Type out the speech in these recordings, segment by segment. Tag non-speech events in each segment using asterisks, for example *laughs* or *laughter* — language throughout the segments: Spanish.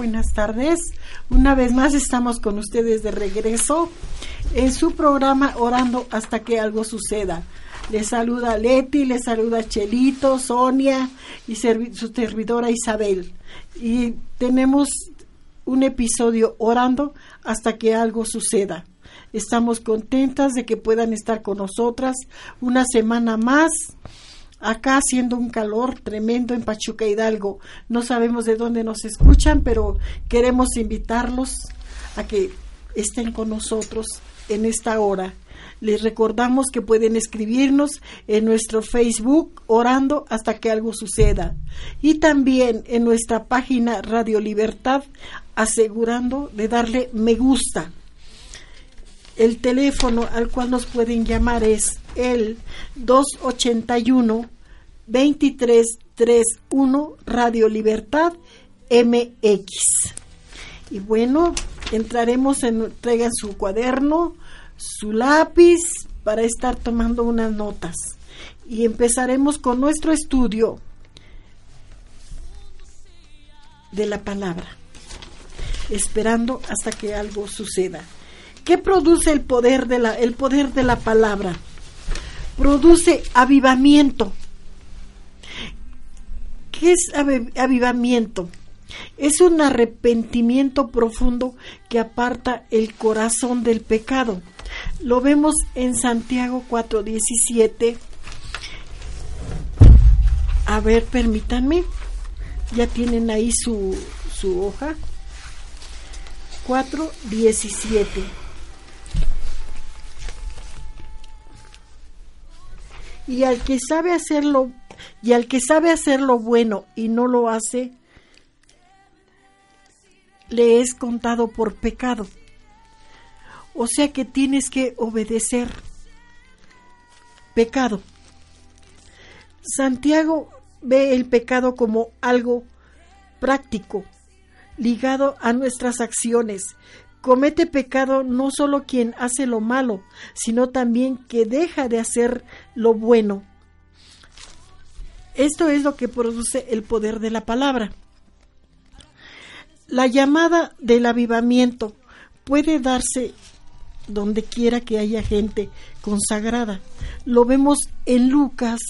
Buenas tardes. Una vez más estamos con ustedes de regreso en su programa Orando hasta que algo suceda. Les saluda Leti, les saluda Chelito, Sonia y su servidora Isabel. Y tenemos un episodio Orando hasta que algo suceda. Estamos contentas de que puedan estar con nosotras una semana más acá haciendo un calor tremendo en Pachuca Hidalgo. No sabemos de dónde nos escuchan, pero queremos invitarlos a que estén con nosotros en esta hora. Les recordamos que pueden escribirnos en nuestro Facebook orando hasta que algo suceda y también en nuestra página Radio Libertad asegurando de darle me gusta. El teléfono al cual nos pueden llamar es el 281 2331 Radio Libertad MX. Y bueno, entraremos en, traigan su cuaderno, su lápiz para estar tomando unas notas. Y empezaremos con nuestro estudio de la palabra, esperando hasta que algo suceda. ¿Qué produce el poder de la, el poder de la palabra? Produce avivamiento. ¿Qué es avivamiento? Es un arrepentimiento profundo que aparta el corazón del pecado. Lo vemos en Santiago 4:17. A ver, permítanme. Ya tienen ahí su, su hoja. 4:17. Y al que sabe hacerlo y al que sabe hacer lo bueno y no lo hace, le es contado por pecado. O sea que tienes que obedecer. Pecado. Santiago ve el pecado como algo práctico, ligado a nuestras acciones. Comete pecado no solo quien hace lo malo, sino también que deja de hacer lo bueno. Esto es lo que produce el poder de la palabra. La llamada del avivamiento puede darse donde quiera que haya gente consagrada. Lo vemos en Lucas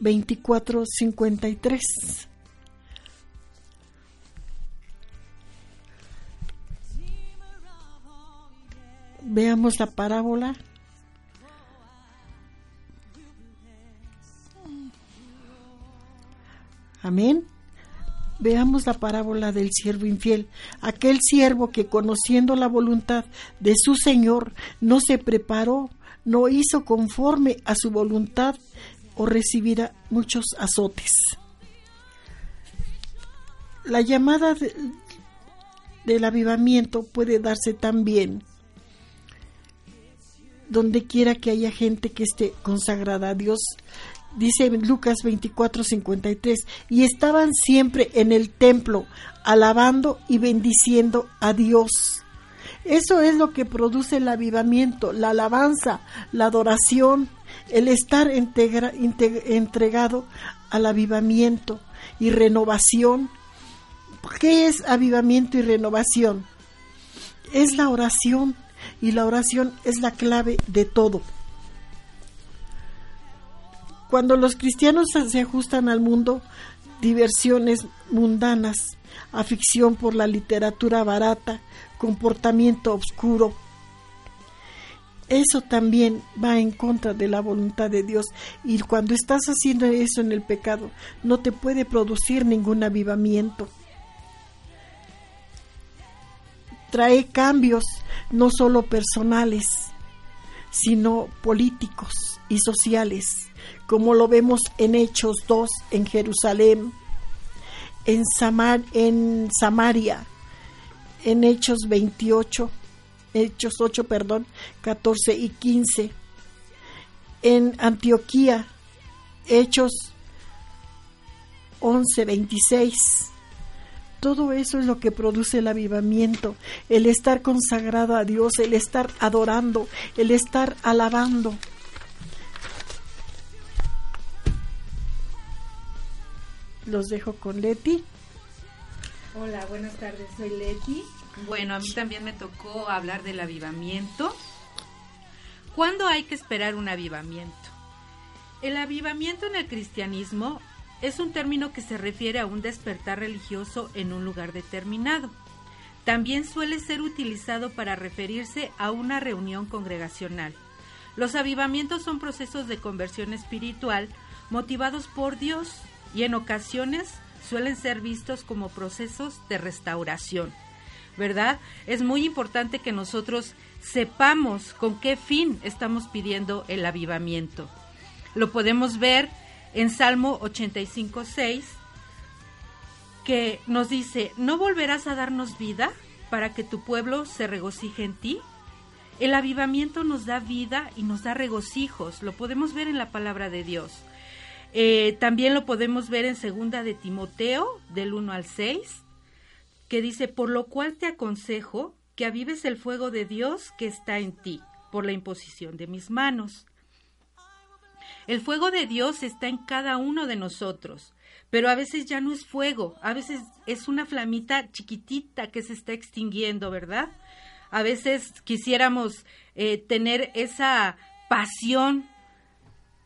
24:53. Veamos la parábola Amén. Veamos la parábola del siervo infiel, aquel siervo que conociendo la voluntad de su Señor no se preparó, no hizo conforme a su voluntad o recibirá muchos azotes. La llamada del avivamiento puede darse también donde quiera que haya gente que esté consagrada a Dios, dice Lucas 24, 53, y estaban siempre en el templo, alabando y bendiciendo a Dios. Eso es lo que produce el avivamiento, la alabanza, la adoración, el estar entregado al avivamiento y renovación. ¿Qué es avivamiento y renovación? Es la oración y la oración es la clave de todo. Cuando los cristianos se ajustan al mundo, diversiones mundanas, afición por la literatura barata, comportamiento oscuro, eso también va en contra de la voluntad de Dios. Y cuando estás haciendo eso en el pecado, no te puede producir ningún avivamiento. Trae cambios no solo personales, sino políticos y sociales como lo vemos en Hechos 2 en Jerusalén, en, en Samaria, en Hechos 28, Hechos 8, perdón, 14 y 15, en Antioquía, Hechos 11, 26. Todo eso es lo que produce el avivamiento, el estar consagrado a Dios, el estar adorando, el estar alabando. los dejo con Leti. Hola, buenas tardes, soy Leti. Bueno, a mí también me tocó hablar del avivamiento. ¿Cuándo hay que esperar un avivamiento? El avivamiento en el cristianismo es un término que se refiere a un despertar religioso en un lugar determinado. También suele ser utilizado para referirse a una reunión congregacional. Los avivamientos son procesos de conversión espiritual motivados por Dios y en ocasiones suelen ser vistos como procesos de restauración. ¿Verdad? Es muy importante que nosotros sepamos con qué fin estamos pidiendo el avivamiento. Lo podemos ver en Salmo 85, 6, que nos dice, ¿no volverás a darnos vida para que tu pueblo se regocije en ti? El avivamiento nos da vida y nos da regocijos, lo podemos ver en la palabra de Dios. Eh, también lo podemos ver en segunda de Timoteo, del 1 al 6, que dice, por lo cual te aconsejo que avives el fuego de Dios que está en ti, por la imposición de mis manos. El fuego de Dios está en cada uno de nosotros, pero a veces ya no es fuego, a veces es una flamita chiquitita que se está extinguiendo, ¿verdad? A veces quisiéramos eh, tener esa pasión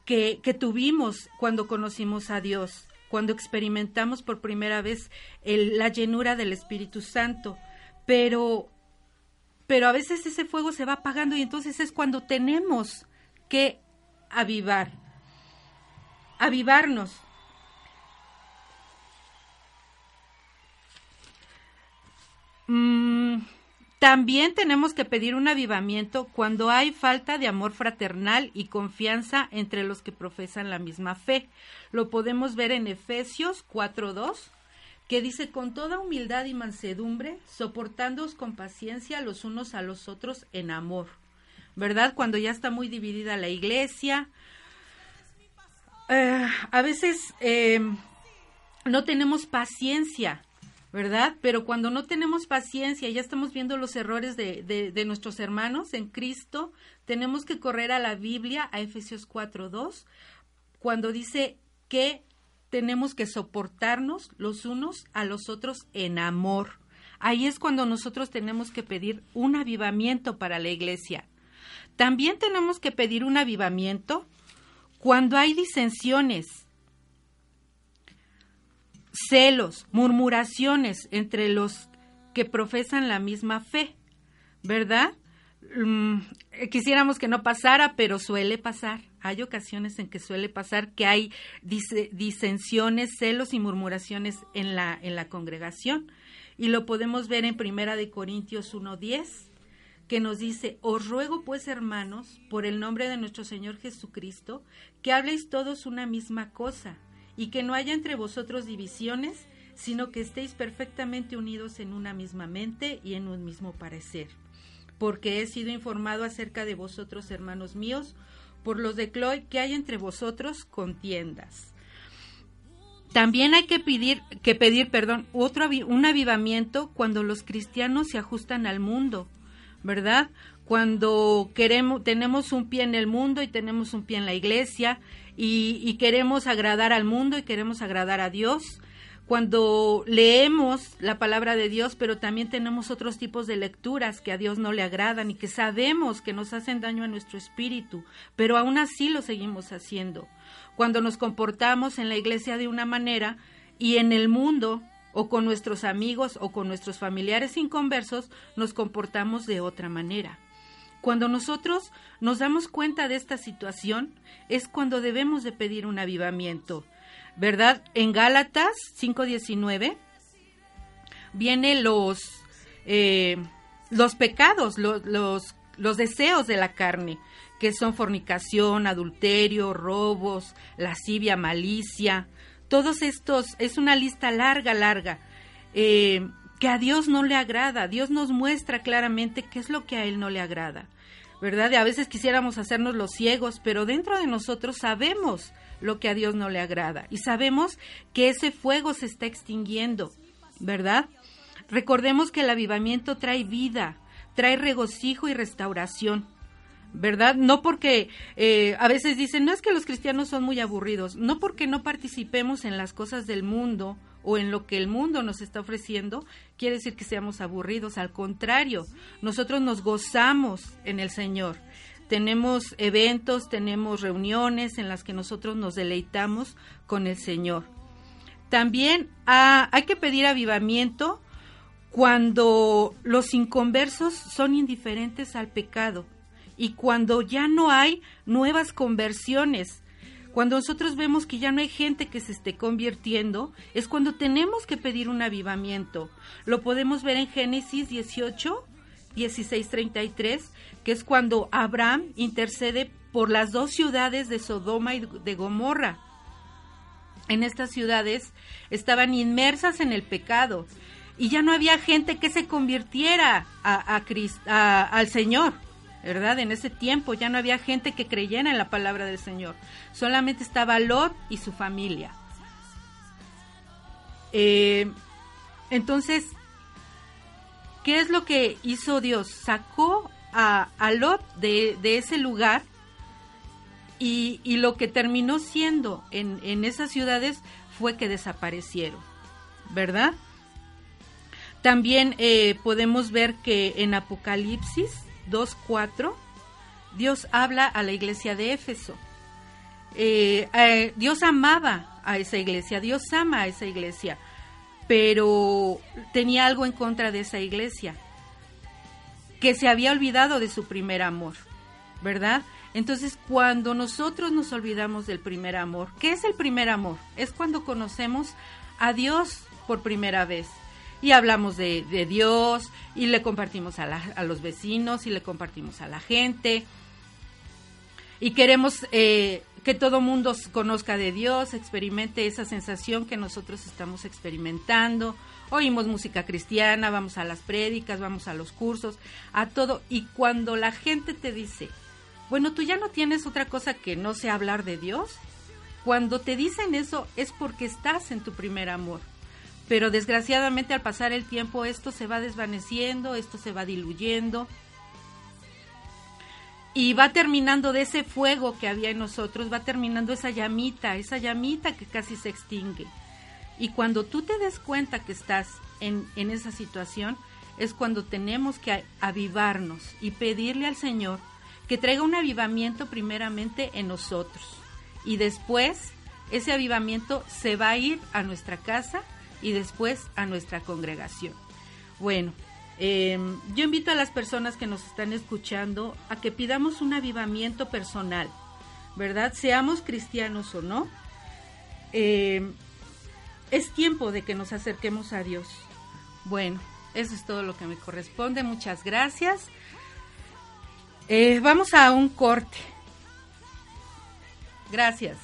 que, tuvimos cuando conocimos a Dios, cuando experimentamos por primera vez la llenura del Espíritu Santo, pero, pero a veces ese fuego se va apagando y entonces es cuando tenemos que avivar, avivarnos. Mm, también tenemos que pedir un avivamiento cuando hay falta de amor fraternal y confianza entre los que profesan la misma fe. Lo podemos ver en Efesios 4.2, que dice, con toda humildad y mansedumbre, soportándoos con paciencia los unos a los otros en amor. ¿Verdad? Cuando ya está muy dividida la iglesia. Eh, a veces eh, no tenemos paciencia ¿verdad? Pero cuando no tenemos paciencia, ya estamos viendo los errores de, de, nuestros hermanos en Cristo, tenemos que correr a la Biblia, a Efesios 4.2, cuando dice que tenemos que soportarnos los unos a los otros en amor. Ahí es cuando nosotros tenemos que pedir un avivamiento para la iglesia. También tenemos que pedir un avivamiento cuando hay disensiones, celos, murmuraciones entre los que profesan la misma fe, ¿verdad? Mm, quisiéramos que no pasara, pero suele pasar. Hay ocasiones en que suele pasar que hay disensiones, celos y murmuraciones en la, en la congregación. Y lo podemos ver en Primera de Corintios 1.10, que nos dice, os ruego pues hermanos, por el nombre de nuestro Señor Jesucristo, que habléis todos una misma cosa y que no haya entre vosotros divisiones, sino que estéis perfectamente unidos en una misma mente y en un mismo parecer. Porque he sido informado acerca de vosotros, hermanos míos, por los de Cloy, que hay entre vosotros contiendas. También hay que pedir, que pedir, perdón, otro un avivamiento cuando los cristianos se ajustan al mundo, ¿verdad? Cuando queremos, tenemos un pie en el mundo y tenemos un pie en la iglesia y, queremos agradar al mundo y queremos agradar a Dios cuando leemos la palabra de Dios, pero también tenemos otros tipos de lecturas que a Dios no le agradan y que sabemos que nos hacen daño a nuestro espíritu, pero aún así lo seguimos haciendo. Cuando nos comportamos en la iglesia de una manera y en el mundo o con nuestros amigos o con nuestros familiares inconversos nos comportamos de otra manera. Cuando nosotros nos damos cuenta de esta situación, es cuando debemos de pedir un avivamiento. ¿Verdad? En Gálatas 5.19 vienen los, eh, los pecados, los, los deseos de la carne, que son fornicación, adulterio, robos, lascivia, malicia. Todos estos, es una lista larga, larga. Eh, que a Dios no le agrada. Dios nos muestra claramente qué es lo que a Él no le agrada. ¿verdad? Y a veces quisiéramos hacernos los ciegos, pero dentro de nosotros sabemos lo que a Dios no le agrada y sabemos que ese fuego se está extinguiendo, ¿verdad? Recordemos que el avivamiento trae vida, trae regocijo y restauración. ¿Verdad? No porque eh, a veces dicen, no es que los cristianos son muy aburridos, no porque no participemos en las cosas del mundo o en lo que el mundo nos está ofreciendo, quiere decir que seamos aburridos. Al contrario, nosotros nos gozamos en el Señor. Tenemos eventos, tenemos reuniones en las que nosotros nos deleitamos con el Señor. También ah, hay que pedir avivamiento cuando los inconversos son indiferentes al pecado y cuando ya no hay nuevas conversiones. Cuando nosotros vemos que ya no hay gente que se esté convirtiendo, es cuando tenemos que pedir un avivamiento. Lo podemos ver en Génesis 18, 16, 33, que es cuando Abraham intercede por las dos ciudades de Sodoma y de Gomorra. En estas ciudades estaban inmersas en el pecado y ya no había gente que se convirtiera a, a, al Señor. ¿Verdad? En ese tiempo ya no había gente que creyera en la palabra del Señor. Solamente estaba Lot y su familia. Eh, entonces, ¿qué es lo que hizo Dios? Sacó a, Lot de, ese lugar y, lo que terminó siendo en, en esas ciudades fue que desaparecieron, ¿verdad? También eh, podemos ver que en Apocalipsis 2.4, Dios habla a la iglesia de Éfeso. Eh, eh, Dios amaba a esa iglesia, Dios ama a esa iglesia, pero tenía algo en contra de esa iglesia, que se había olvidado de su primer amor, ¿verdad? Entonces, cuando nosotros nos olvidamos del primer amor, ¿qué es el primer amor? Es cuando conocemos a Dios por primera vez y hablamos de, Dios y le compartimos a, los vecinos y le compartimos a la gente y queremos eh, que todo mundo conozca de Dios, experimente esa sensación que nosotros estamos experimentando. Oímos música cristiana, vamos a las prédicas, vamos a los cursos, a todo. Y cuando la gente te dice, bueno, tú ya no tienes otra cosa que no sea hablar de Dios, cuando te dicen eso es porque estás en tu primer amor pero desgraciadamente al pasar el tiempo esto se va desvaneciendo, esto se va diluyendo y va terminando de ese fuego que había en nosotros, va terminando esa llamita, esa llamita que casi se extingue. Y cuando tú te des cuenta que estás en, en esa situación, es cuando tenemos que avivarnos y pedirle al Señor que traiga un avivamiento primeramente en nosotros. Y después ese avivamiento se va a ir a nuestra casa y después a nuestra congregación. Bueno, em, yo invito a las personas que nos están escuchando a que pidamos un avivamiento personal, ¿verdad? Seamos cristianos o no. Em, es tiempo de que nos acerquemos a Dios. Bueno, eso es todo lo que me corresponde. Muchas gracias. Eh, vamos a un corte. Gracias.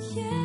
天。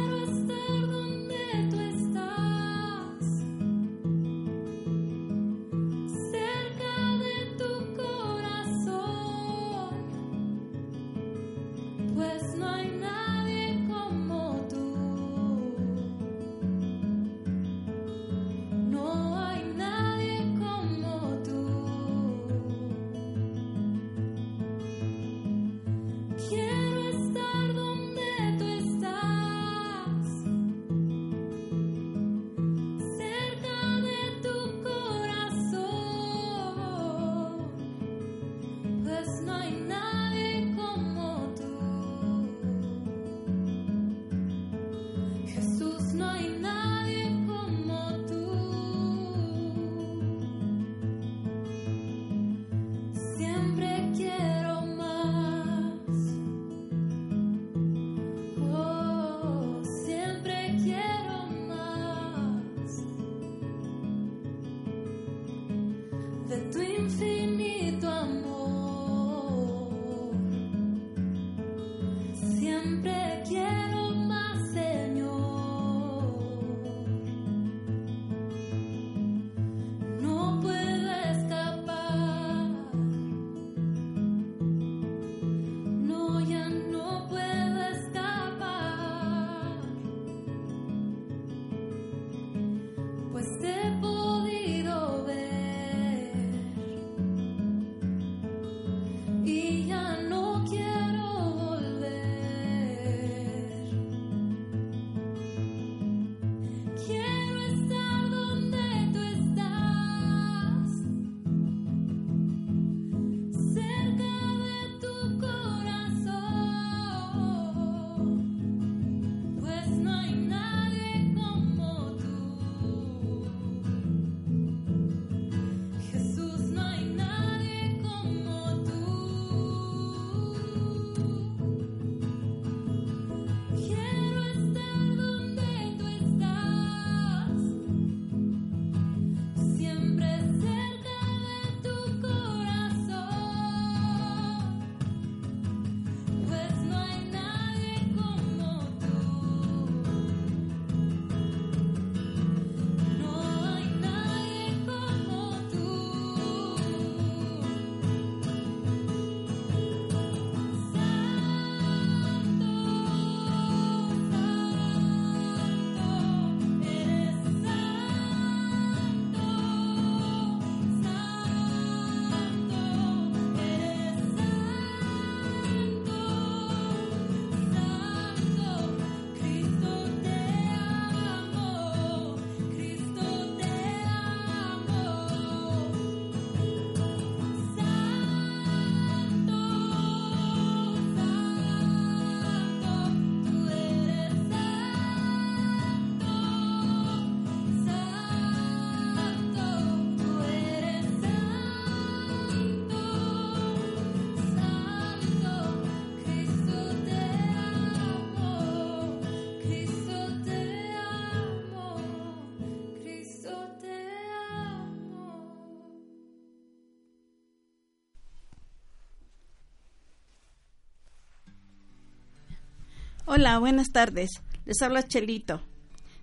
Hola, buenas tardes. Les habla Chelito.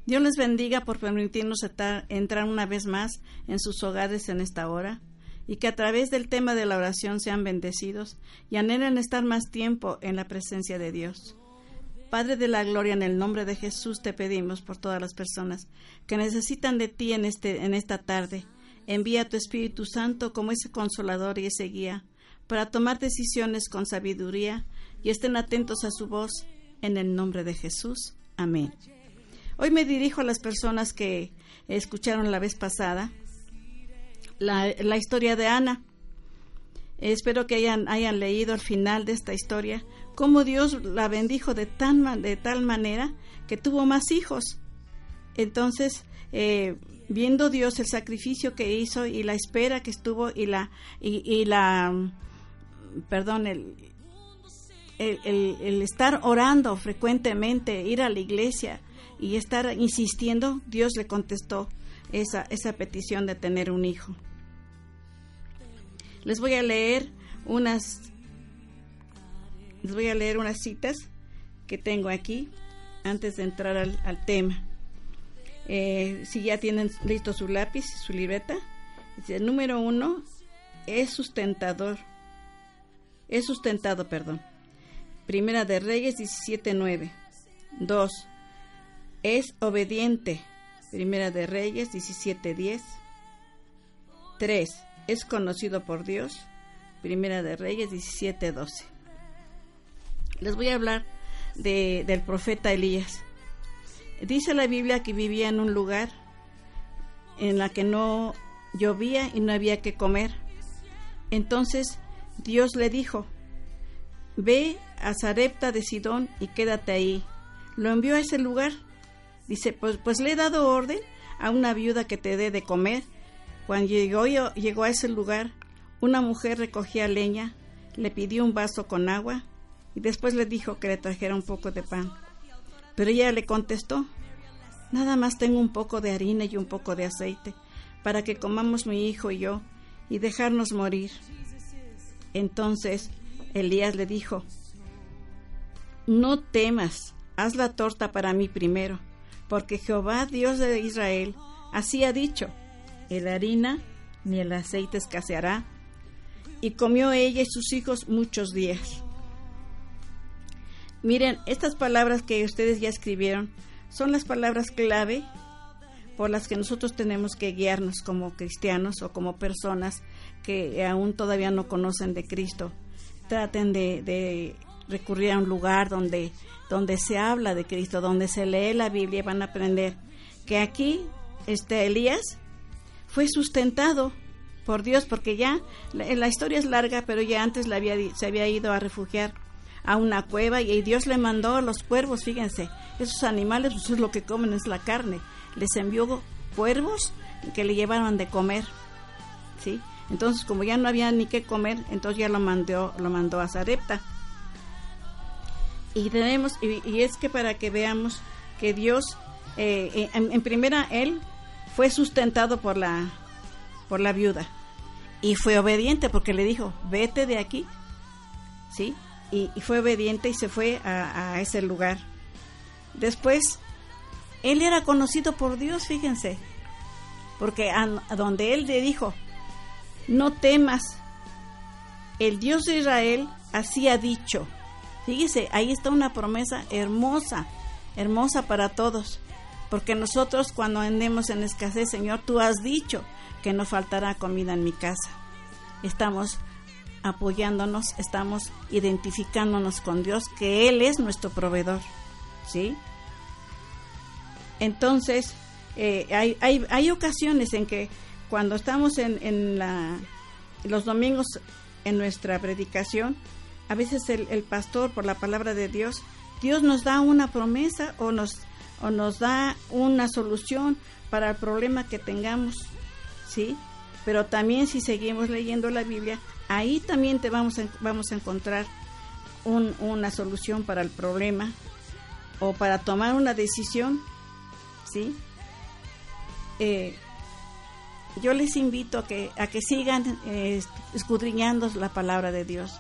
Dios les bendiga por permitirnos entrar una vez más en sus hogares en esta hora y que a través del tema de la oración sean bendecidos y anhelen estar más tiempo en la presencia de Dios. Padre de la gloria, en el nombre de Jesús te pedimos por todas las personas que necesitan de ti en, este, en esta tarde. Envía tu Espíritu Santo como ese consolador y ese guía para tomar decisiones con sabiduría y estén atentos a su voz en el nombre de Jesús. Amén. Hoy me dirijo a las personas que escucharon la vez pasada la, historia de Ana. Espero que hayan, hayan leído al final de esta historia cómo Dios la bendijo de, tan, de tal manera que tuvo más hijos. Entonces, eh, viendo Dios el sacrificio que hizo y la espera que estuvo y la, y, y la, perdón, el, el, estar orando frecuentemente, ir a la iglesia y estar insistiendo, Dios le contestó esa, esa petición de tener un hijo. Les voy a leer unas les voy a leer unas citas que tengo aquí antes de entrar al, tema. Eh, si ya tienen listo su lápiz, su libreta, el número uno es sustentador, es sustentado, perdón. Primera de Reyes 17.9. 2. Es obediente. Primera de Reyes 17.10. 3. Es conocido por Dios. Primera de Reyes 17.12. Les voy a hablar de, del profeta Elías. Dice la Biblia que vivía en un lugar en la que no llovía y no había que comer. Entonces Dios le dijo, Ve a Zarepta de Sidón y quédate ahí. Lo envió a ese lugar. Dice, pues, pues le he dado orden a una viuda que te dé de comer. Cuando llegó, llegó a ese lugar, una mujer recogía leña, le pidió un vaso con agua y después le dijo que le trajera un poco de pan. Pero ella le contestó, nada más tengo un poco de harina y un poco de aceite para que comamos mi hijo y yo y dejarnos morir. Entonces Elías le dijo, no temas, haz la torta para mí primero, porque Jehová, Dios de Israel, así ha dicho, el harina ni el aceite escaseará. Y comió ella y sus hijos muchos días. Miren, estas palabras que ustedes ya escribieron son las palabras clave por las que nosotros tenemos que guiarnos como cristianos o como personas que aún todavía no conocen de Cristo. Traten de, recurrir a un lugar donde, donde se habla de Cristo, donde se lee la Biblia van a aprender que aquí este Elías fue sustentado por Dios porque ya la, historia es larga, pero ya antes la había, se había ido a refugiar a una cueva y Dios le mandó a los cuervos, fíjense, esos animales pues es lo que comen es la carne. Les envió cuervos que le llevaron de comer. ¿Sí? Entonces, como ya no había ni qué comer, entonces ya lo mandó lo mandó a Zarepta. Y tenemos y, es que para que veamos que Dios eh, en, primera él fue sustentado por la por la viuda y fue obediente porque le dijo, "Vete de aquí." ¿Sí? y, fue obediente y se fue a, ese lugar. Después, él era conocido por Dios, fíjense, porque a, donde él le dijo, no temas, el Dios de Israel así ha dicho. Fíjese, ahí está una promesa hermosa, hermosa para todos. Porque nosotros cuando andemos en escasez, Señor, tú has dicho que no faltará comida en mi casa. Estamos apoyándonos, estamos identificándonos con Dios, que Él es nuestro proveedor. ¿Sí? Entonces, eh, hay, hay, hay, ocasiones en que cuando estamos en, en la, los domingos en nuestra predicación, a veces el, el, pastor, por la palabra de Dios, Dios nos da una promesa o nos, o nos da una solución para el problema que tengamos, ¿sí? Pero también si seguimos leyendo la Biblia, ahí también te vamos a, vamos a encontrar una solución para el problema o para tomar una decisión, ¿sí? Eh, yo les invito a que, a que sigan eh, escudriñando la palabra de Dios,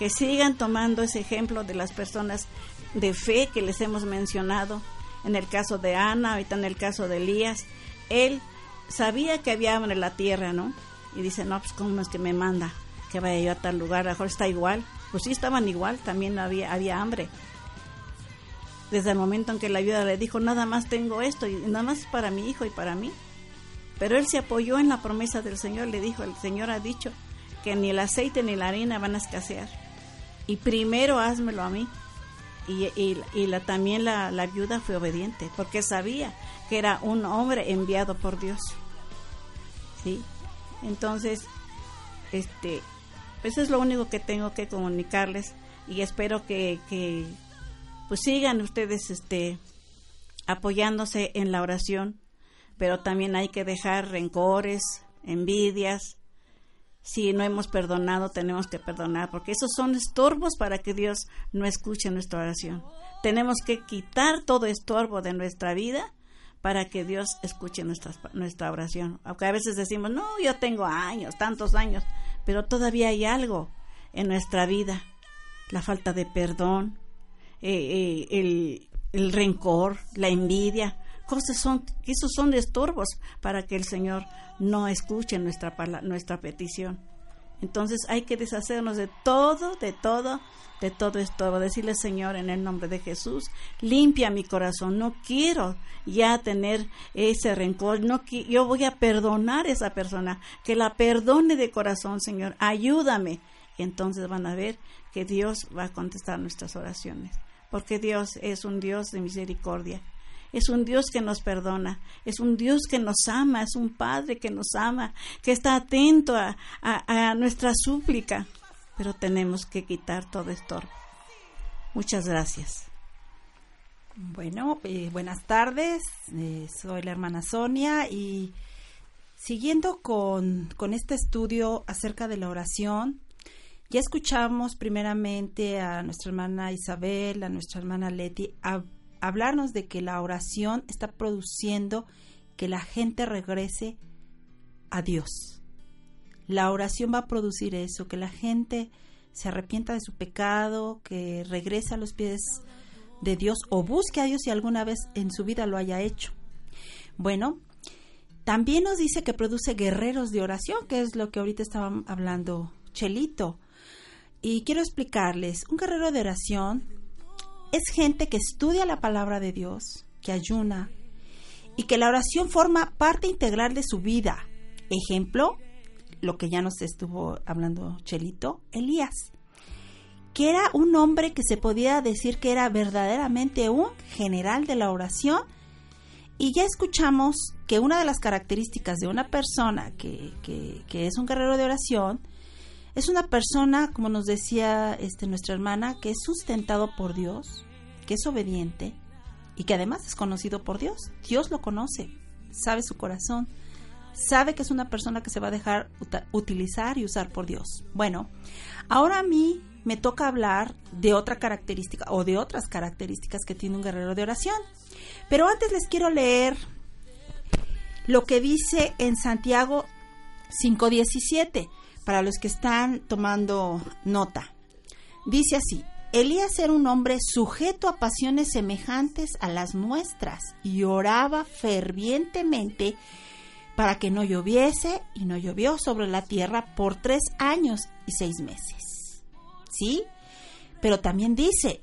que sigan tomando ese ejemplo de las personas de fe que les hemos mencionado, en el caso de Ana, ahorita en el caso de Elías, él sabía que había hambre en la tierra, ¿no? Y dice, no, pues cómo es que me manda que vaya yo a tal lugar, a lo mejor está igual. Pues sí, estaban igual, también había, hambre. Desde el momento en que la ayuda le dijo, nada más tengo esto, y nada más para mi hijo y para mí. Pero él se apoyó en la promesa del Señor, le dijo, el Señor ha dicho que ni el aceite ni la harina van a escasear. Y primero házmelo a mí. Y, y, la, también la, la viuda fue obediente, porque sabía que era un hombre enviado por Dios. ¿Sí? Entonces, este, eso es lo único que tengo que comunicarles y espero que, que pues sigan ustedes este apoyándose en la oración, pero también hay que dejar rencores, envidias. Si no hemos perdonado, tenemos que perdonar, porque esos son estorbos para que Dios no escuche nuestra oración. Tenemos que quitar todo estorbo de nuestra vida para que Dios escuche nuestra, nuestra oración. Aunque a veces decimos, no, yo tengo años, tantos años, pero todavía hay algo en nuestra vida, la falta de perdón, eh, eh, el, rencor, la envidia, cosas son, esos son estorbos para que el Señor no escuche nuestra, nuestra petición. Entonces hay que deshacernos de todo, de todo, de todo esto. Decirle, Señor, en el nombre de Jesús, limpia mi corazón. No quiero ya tener ese rencor. No, yo voy a perdonar a esa persona. Que la perdone de corazón, Señor. Ayúdame. Y entonces van a ver que Dios va a contestar nuestras oraciones. Porque Dios es un Dios de misericordia es un Dios que nos perdona, es un Dios que nos ama, es un Padre que nos ama, que está atento a, nuestra súplica, pero tenemos que quitar todo esto. Muchas gracias. Bueno, eh, buenas tardes, eh, soy la hermana Sonia y siguiendo con, con este estudio acerca de la oración, ya escuchamos primeramente a nuestra hermana Isabel, a nuestra hermana Leti, a hablarnos de que la oración está produciendo que la gente regrese a Dios. La oración va a producir eso, que la gente se arrepienta de su pecado, que regrese a los pies de Dios o busque a Dios si alguna vez en su vida lo haya hecho. Bueno, también nos dice que produce guerreros de oración, que es lo que ahorita estaba hablando Chelito. Y quiero explicarles, un guerrero de oración es gente que estudia la palabra de Dios, que ayuna y que la oración forma parte integral de su vida. Ejemplo, lo que ya nos estuvo hablando Chelito, Elías, que era un hombre que se podía decir que era verdaderamente un general de la oración. Y ya escuchamos que una de las características de una persona que, que es un guerrero de oración es una persona, como nos decía este, nuestra hermana, que es sustentado por Dios, que es obediente y que además es conocido por Dios. Dios lo conoce, sabe su corazón, sabe que es una persona que se va a dejar utilizar y usar por Dios. Bueno, ahora a mí me toca hablar de otra característica o de otras características que tiene un guerrero de oración. Pero antes les quiero leer lo que dice en Santiago 5.17 para los que están tomando nota. Dice así, Elías era un hombre sujeto a pasiones semejantes a las nuestras y oraba fervientemente para que no lloviese y no llovió sobre la tierra por tres años y seis meses. ¿Sí? Pero también dice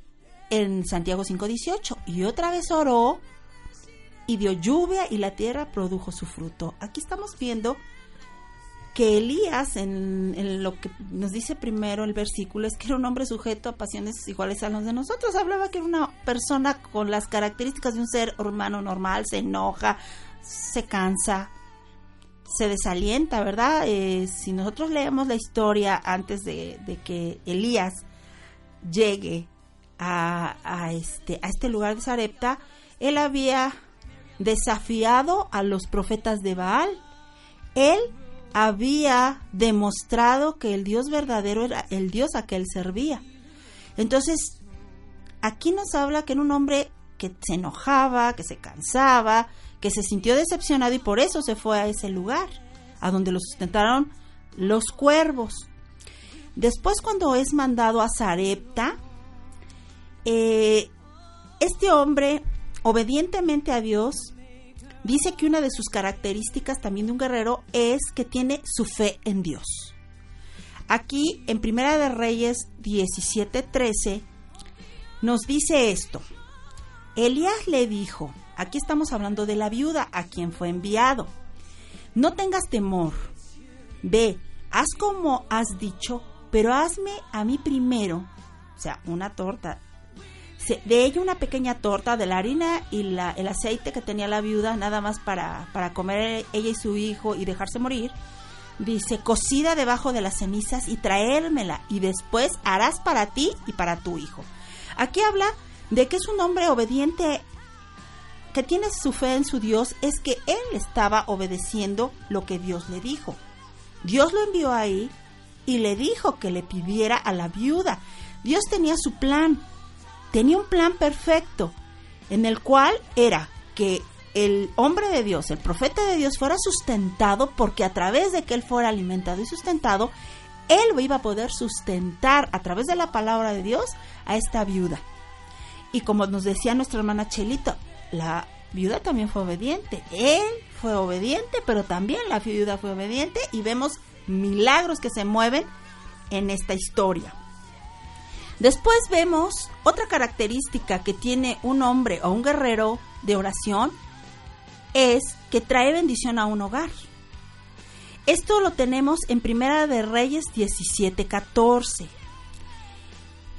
en Santiago 5:18, y otra vez oró y dio lluvia y la tierra produjo su fruto. Aquí estamos viendo que Elías, en, lo que nos dice primero el versículo, es que era un hombre sujeto a pasiones iguales a las de nosotros. Hablaba que era una persona con las características de un ser humano normal, se enoja, se cansa, se desalienta, ¿verdad? Eh, si nosotros leemos la historia antes de, que Elías llegue a, a, este, a este lugar de Sarepta, él había desafiado a los profetas de Baal. Él había demostrado que el Dios verdadero era el Dios a que él servía. Entonces, aquí nos habla que era un hombre que se enojaba, que se cansaba, que se sintió decepcionado y por eso se fue a ese lugar, a donde lo sustentaron los cuervos. Después, cuando es mandado a Zarepta, eh, este hombre, obedientemente a Dios, dice que una de sus características también de un guerrero es que tiene su fe en Dios. Aquí en Primera de Reyes 17:13 nos dice esto. Elías le dijo, aquí estamos hablando de la viuda a quien fue enviado, no tengas temor, ve, haz como has dicho, pero hazme a mí primero, o sea, una torta de ella una pequeña torta de la harina y la, el aceite que tenía la viuda, nada más para, para comer ella y su hijo y dejarse morir. Dice, cocida debajo de las cenizas y traérmela y después harás para ti y para tu hijo. Aquí habla de que es un hombre obediente que tiene su fe en su Dios, es que él estaba obedeciendo lo que Dios le dijo. Dios lo envió ahí y le dijo que le pidiera a la viuda. Dios tenía su plan, tenía un plan perfecto en el cual era que el hombre de Dios, el profeta de Dios, fuera sustentado porque a través de que él fuera alimentado y sustentado, él iba a poder sustentar a través de la palabra de Dios a esta viuda. Y como nos decía nuestra hermana Chelita, la viuda también fue obediente. Él fue obediente, pero también la viuda fue obediente y vemos milagros que se mueven en esta historia. Después vemos otra característica que tiene un hombre o un guerrero de oración es que trae bendición a un hogar. Esto lo tenemos en Primera de Reyes 17:14.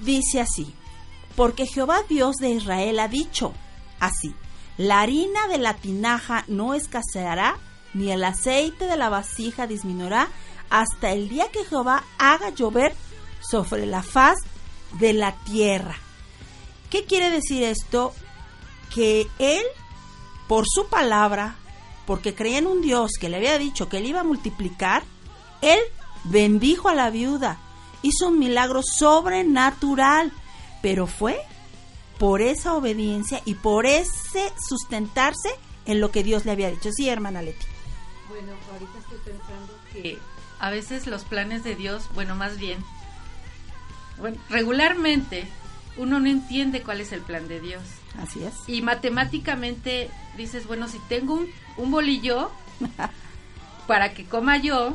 Dice así: Porque Jehová Dios de Israel ha dicho así: La harina de la tinaja no escaseará, ni el aceite de la vasija disminuirá, hasta el día que Jehová haga llover sobre la faz de la tierra. ¿Qué quiere decir esto? Que él, por su palabra, porque creía en un Dios que le había dicho que él iba a multiplicar, él bendijo a la viuda, hizo un milagro sobrenatural, pero fue por esa obediencia y por ese sustentarse en lo que Dios le había dicho. Sí, hermana Leti. Bueno, ahorita estoy pensando que a veces los planes de Dios, bueno, más bien Bueno, regularmente uno no entiende cuál es el plan de Dios. Así es. Y matemáticamente dices, bueno, si tengo un, un bolillo *laughs* para que coma yo,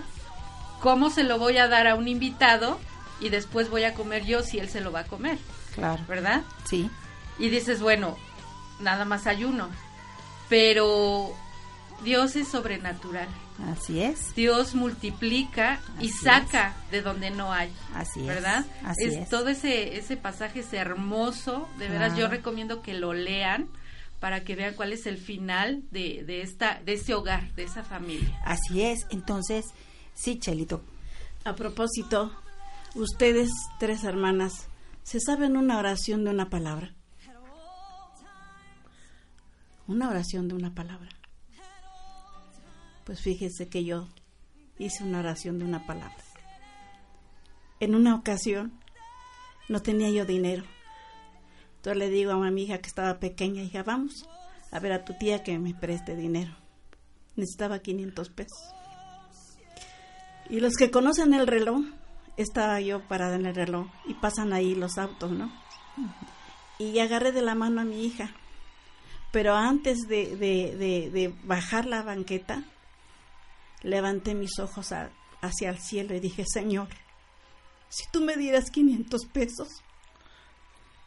¿cómo se lo voy a dar a un invitado y después voy a comer yo si él se lo va a comer? Claro. ¿Verdad? Sí. Y dices, bueno, nada más hay uno. Pero Dios es sobrenatural. Así es. Dios multiplica y Así saca de donde no hay. Así es. ¿Verdad? Así es. Todo ese, ese pasaje es hermoso. De veras, yo recomiendo que lo lean para que vean cuál es el final de, de, esta, de ese hogar, de esa familia. Así es. Entonces, sí, Chelito. A propósito, ustedes, tres hermanas, ¿se saben una oración de una palabra? Una oración de una palabra. Pues fíjese que yo hice una oración de una palabra. En una ocasión no tenía yo dinero. Entonces le digo a mi hija que estaba pequeña, hija, vamos a ver a tu tía que me preste dinero. Necesitaba 500 pesos. Y los que conocen el reloj, estaba yo parada en el reloj y pasan ahí los autos, ¿no? Y agarré de la mano a mi hija. Pero antes de, de- de- de bajar la banqueta, levanté mis ojos hacia el cielo y dije, Señor, si tú me dieras 500 pesos,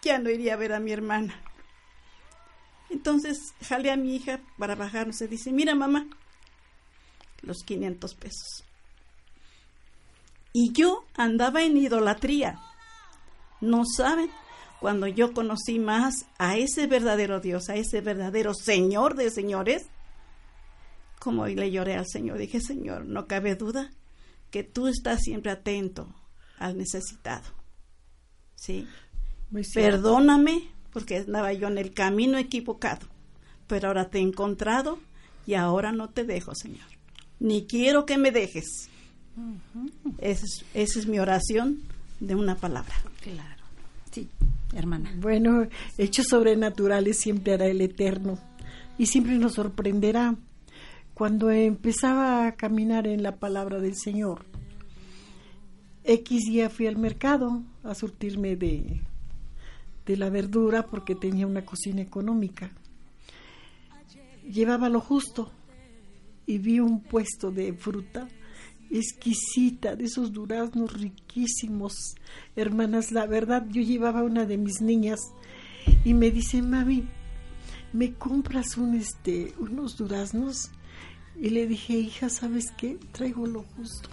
ya no iría a ver a mi hermana. Entonces jalé a mi hija para bajarnos y dice, mira mamá, los 500 pesos. Y yo andaba en idolatría. No saben, cuando yo conocí más a ese verdadero Dios, a ese verdadero Señor de señores, como le lloré al Señor, dije, Señor, no cabe duda que tú estás siempre atento al necesitado. ¿Sí? Perdóname porque andaba yo en el camino equivocado, pero ahora te he encontrado y ahora no te dejo, Señor. Ni quiero que me dejes. Esa es, esa es mi oración de una palabra. Claro. Sí, hermana. Bueno, hechos sobrenaturales siempre hará el Eterno y siempre nos sorprenderá. Cuando empezaba a caminar en la palabra del Señor, X día fui al mercado a surtirme de, de la verdura porque tenía una cocina económica. Llevaba lo justo y vi un puesto de fruta exquisita, de esos duraznos riquísimos. Hermanas, la verdad, yo llevaba una de mis niñas y me dice, mami, ¿me compras un este unos duraznos? Y le dije, hija, ¿sabes qué? Traigo lo justo.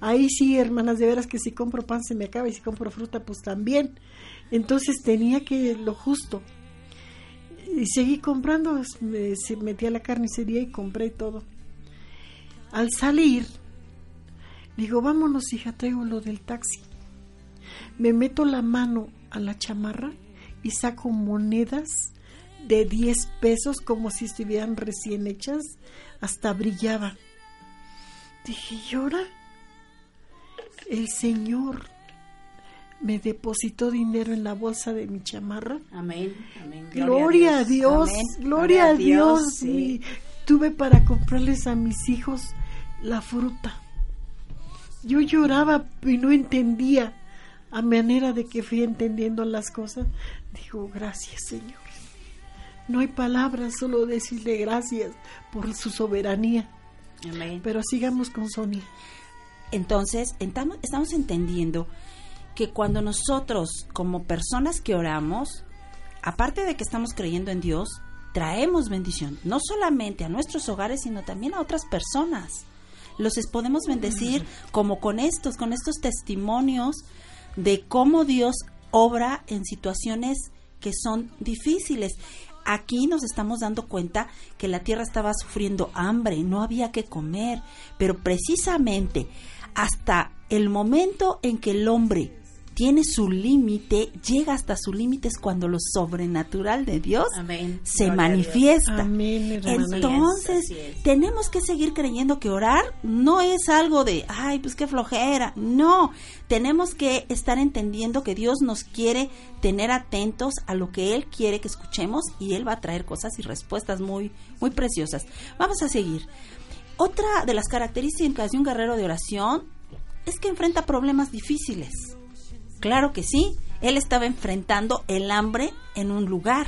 Ahí sí, hermanas, de veras que si compro pan se me acaba y si compro fruta, pues también. Entonces tenía que lo justo. Y seguí comprando, me, metí a la carnicería y compré todo. Al salir, digo, vámonos, hija, traigo lo del taxi. Me meto la mano a la chamarra y saco monedas de 10 pesos como si estuvieran recién hechas, hasta brillaba. Dije, ¿y ahora? El Señor me depositó dinero en la bolsa de mi chamarra. Amén. Amén. Gloria, a Dios, Amén. gloria a Dios. sí. Mi- tuve para comprarles a mis hijos la fruta. Yo lloraba y no entendía. A manera de que fui entendiendo las cosas, digo, gracias Señor. No hay palabras, solo decirle gracias por su soberanía. Amén. Pero sigamos con Sonia. Entonces, entamo- estamos entendiendo que cuando nosotros, como personas que oramos, aparte de que estamos creyendo en Dios, traemos bendición, no solamente a nuestros hogares, sino también a otras personas. Los podemos bendecir como con estos, con estos testimonios de cómo Dios obra en situaciones que son difíciles. Aquí nos estamos dando cuenta que la tierra estaba sufriendo hambre, no había que comer, pero precisamente hasta el momento en que el hombre tiene su límite, llega hasta su límite es cuando lo sobrenatural de Dios Amén. se Gloria manifiesta. Amén. Entonces, tenemos que seguir creyendo que orar no es algo de, ay, pues qué flojera. No, tenemos que estar entendiendo que Dios nos quiere tener atentos a lo que Él quiere que escuchemos y Él va a traer cosas y respuestas muy, muy preciosas. Vamos a seguir. Otra de las características de un guerrero de oración es que enfrenta problemas difíciles. Claro que sí. Él estaba enfrentando el hambre en un lugar.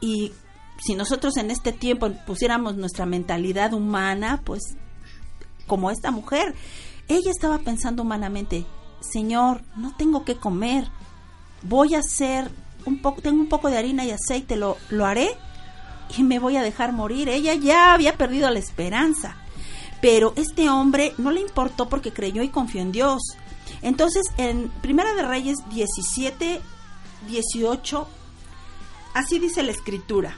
Y si nosotros en este tiempo pusiéramos nuestra mentalidad humana, pues como esta mujer, ella estaba pensando humanamente, Señor, no tengo que comer, voy a hacer un poco, tengo un poco de harina y aceite, lo, lo haré y me voy a dejar morir. Ella ya había perdido la esperanza. Pero este hombre no le importó porque creyó y confió en Dios. Entonces, en Primera de Reyes 17, 18, así dice la escritura.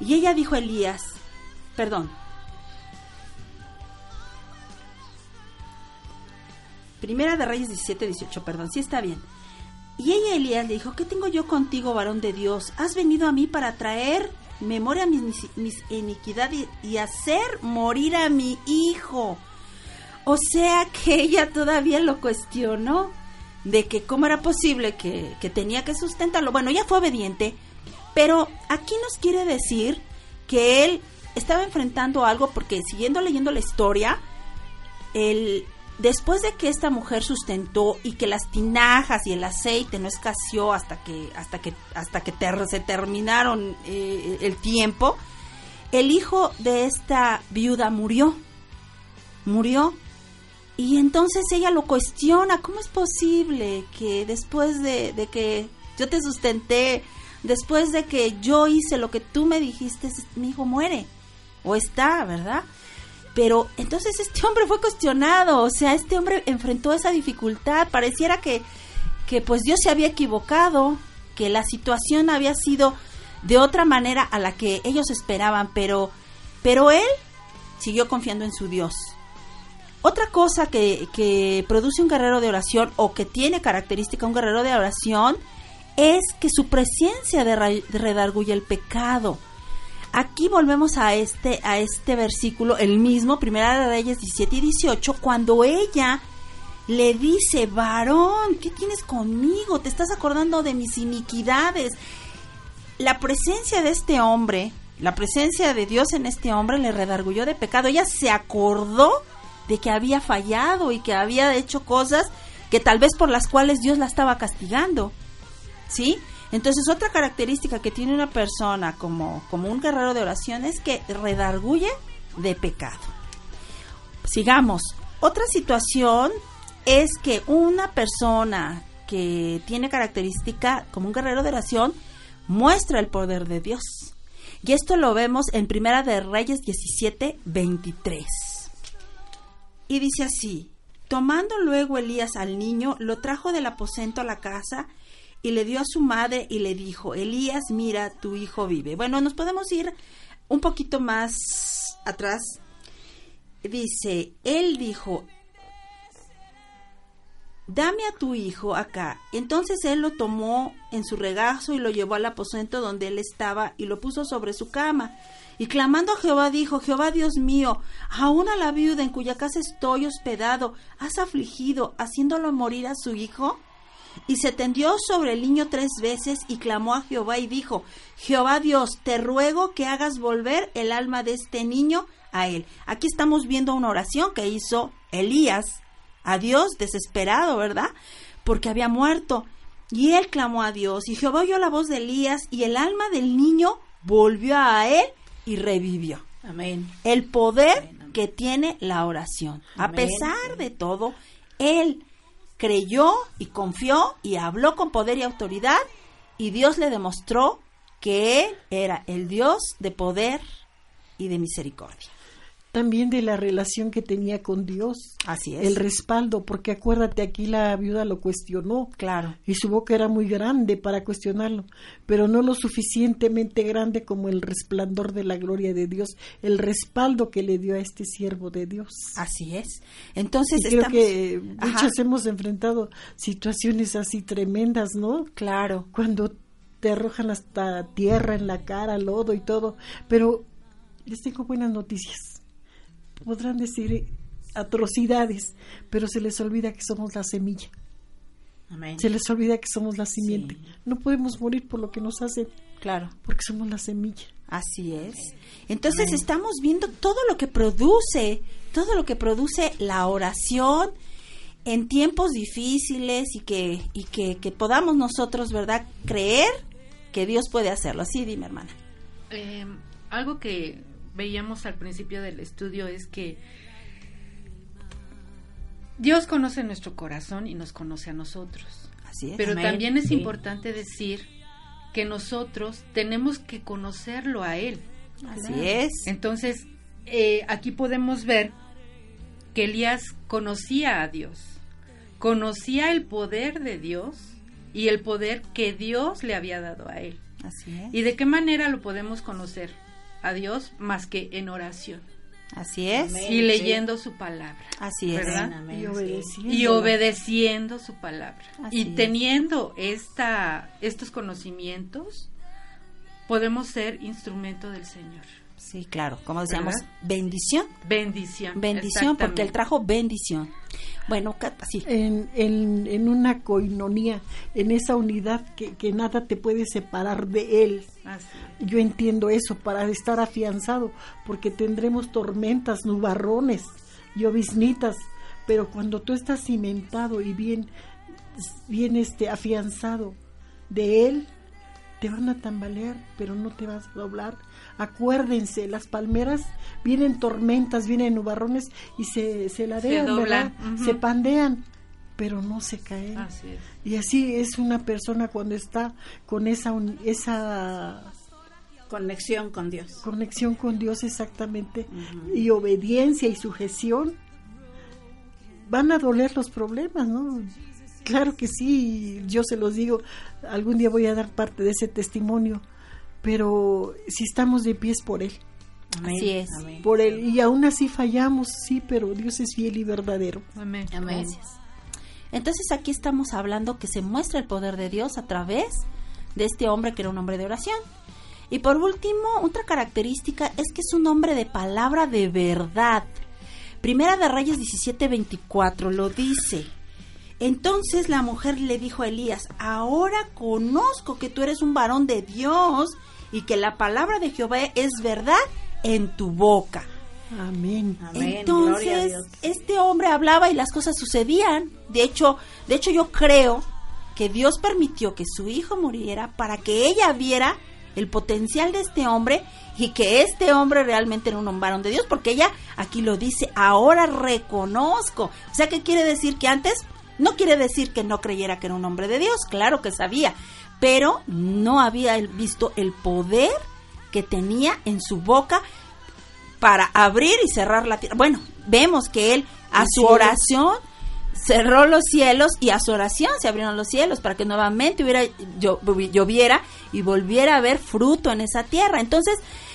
Y ella dijo a Elías, perdón, Primera de Reyes 17, 18, perdón, sí está bien. Y ella a Elías le dijo, ¿qué tengo yo contigo, varón de Dios? ¿Has venido a mí para traer memoria mis, mis, iniquidad y, hacer morir a mi hijo? O sea que ella todavía lo cuestionó de que cómo era posible que, que tenía que sustentarlo. Bueno, ella fue obediente, pero aquí nos quiere decir que él estaba enfrentando algo porque siguiendo leyendo la historia, el, después de que esta mujer sustentó y que las tinajas y el aceite no escaseó hasta que hasta que hasta que se terminaron eh, el tiempo, el hijo de esta viuda murió. Murió. Y entonces ella lo cuestiona, ¿cómo es posible que después de, de que yo te sustenté, después de que yo hice lo que tú me dijiste, mi hijo muere? O está, ¿verdad? Pero entonces este hombre fue cuestionado, o sea, este hombre enfrentó esa dificultad, pareciera que, que pues Dios se había equivocado, que la situación había sido de otra manera a la que ellos esperaban, pero, pero él siguió confiando en su Dios. Otra cosa que, produce un guerrero de oración o que tiene característica un guerrero de oración es que su presencia redarguye el pecado. Aquí volvemos a este, a este versículo, el mismo, Primera de Reyes 17 y 18, cuando ella le dice, varón, ¿qué tienes conmigo? Te estás acordando de mis iniquidades. La presencia de este hombre, la presencia de Dios en este hombre le redargulló de pecado. Ella se acordó de que había fallado y que había hecho cosas que tal vez por las cuales Dios la estaba castigando. ¿Sí? Entonces, otra característica que tiene una persona como, como un guerrero de oración es que redarguye de pecado. Sigamos. Otra situación es que una persona que tiene característica como un guerrero de oración muestra el poder de Dios. Y esto lo vemos en Primera de Reyes 17, 23. Y dice así, tomando luego Elías al niño, lo trajo del aposento a la casa y le dio a su madre y le dijo, Elías, mira, tu hijo vive. Bueno, nos podemos ir un poquito más atrás. Dice, él dijo, dame a tu hijo acá. Entonces él lo tomó en su regazo y lo llevó al aposento donde él estaba y lo puso sobre su cama. Y clamando a Jehová dijo, Jehová Dios mío, aún a la viuda en cuya casa estoy hospedado, has afligido, haciéndolo morir a su hijo. Y se tendió sobre el niño tres veces y clamó a Jehová y dijo, Jehová Dios, te ruego que hagas volver el alma de este niño a él. Aquí estamos viendo una oración que hizo Elías a Dios, desesperado, ¿verdad? Porque había muerto. Y él clamó a Dios, y Jehová oyó la voz de Elías, y el alma del niño volvió a él y revivió. Amén. El poder que tiene la oración. A pesar de todo, él creyó y confió y habló con poder y autoridad y Dios le demostró que Él era el Dios de poder y de misericordia también de la relación que tenía con Dios. Así es. El respaldo, porque acuérdate, aquí la viuda lo cuestionó. Claro. Y su boca era muy grande para cuestionarlo, pero no lo suficientemente grande como el resplandor de la gloria de Dios, el respaldo que le dio a este siervo de Dios. Así es. Entonces, creo que muchos hemos enfrentado situaciones así tremendas, ¿no? Claro. Cuando te arrojan hasta tierra en la cara, lodo y todo, pero les tengo buenas noticias podrán decir atrocidades, pero se les olvida que somos la semilla. Se les olvida que somos la simiente. No podemos morir por lo que nos hacen. Claro. Porque somos la semilla. Así es. Entonces estamos viendo todo lo que produce, todo lo que produce la oración en tiempos difíciles y que, y que, que podamos nosotros, ¿verdad?, creer que Dios puede hacerlo. Así, dime, hermana. Eh, algo que veíamos al principio del estudio es que Dios conoce nuestro corazón y nos conoce a nosotros. Así es. Pero Amén. también es Sí. importante decir que nosotros tenemos que conocerlo a Él. Así es. Entonces, eh, aquí podemos ver que Elías conocía a Dios, conocía el poder de Dios y el poder que Dios le había dado a él. Así es. ¿Y de qué manera lo podemos conocer a Dios más que en oración Así es. Amén. y sí. leyendo su palabra? Así es. ¿Verdad? Amén, Y obedeciendo. y obedeciendo su palabra. Así y es. teniendo esta, estos conocimientos, podemos ser instrumento del Señor. Sí, claro. Como decíamos, ¿Verdad? bendición. Bendición. Bendición, porque Él trajo bendición. Bueno, sí. en, en, en una coinonía, en esa unidad que, que nada te puede separar de Él. Así Yo entiendo eso para estar afianzado, porque tendremos tormentas, nubarrones, lloviznitas, pero cuando tú estás cimentado y bien, bien este, afianzado de Él, te van a tambalear, pero no te vas a doblar. Acuérdense, las palmeras vienen tormentas, vienen nubarrones y se, se ladean, doblan, ¿verdad? Se pandean, pero no se caen. Así es. Y así es una persona cuando está con esa, un- esa Conexión con Dios. conexión con Dios exactamente y obediencia y sujeción, van a doler los problemas, ¿no? Claro que sí, yo se los digo, algún día voy a dar parte de ese testimonio, pero si estamos de pies por Él, Amén. Así es. Amén. por Él, y aún así fallamos, sí, pero Dios es fiel y verdadero. Amén. Amén. Gracias. Entonces aquí estamos hablando que se muestra el poder de Dios a través de este hombre que era un hombre de oración. Y por último, otra característica es que es un hombre de palabra de verdad. Primera de Reyes 17:24 lo dice. Entonces la mujer le dijo a Elías, ahora conozco que tú eres un varón de Dios y que la palabra de Jehová es verdad en tu boca. Amén. Amén. Gloria a Entonces, Dios. este hombre hablaba y las cosas sucedían. De hecho, de hecho yo creo que Dios permitió que su hijo muriera para que ella viera el potencial de este hombre y que este hombre realmente era un varón de Dios, porque ella aquí lo dice, ahora reconozco. O sea, ¿qué quiere decir que antes? No quiere decir que no creyera que era un hombre de Dios, claro que sabía, pero no había visto el poder que tenía en su boca para abrir y cerrar la tierra. Bueno, vemos que él a su oración cerró los cielos y a su oración se abrieron los cielos para que nuevamente hubiera llo- lloviera y volviera a haber fruto en esa tierra. Entonces,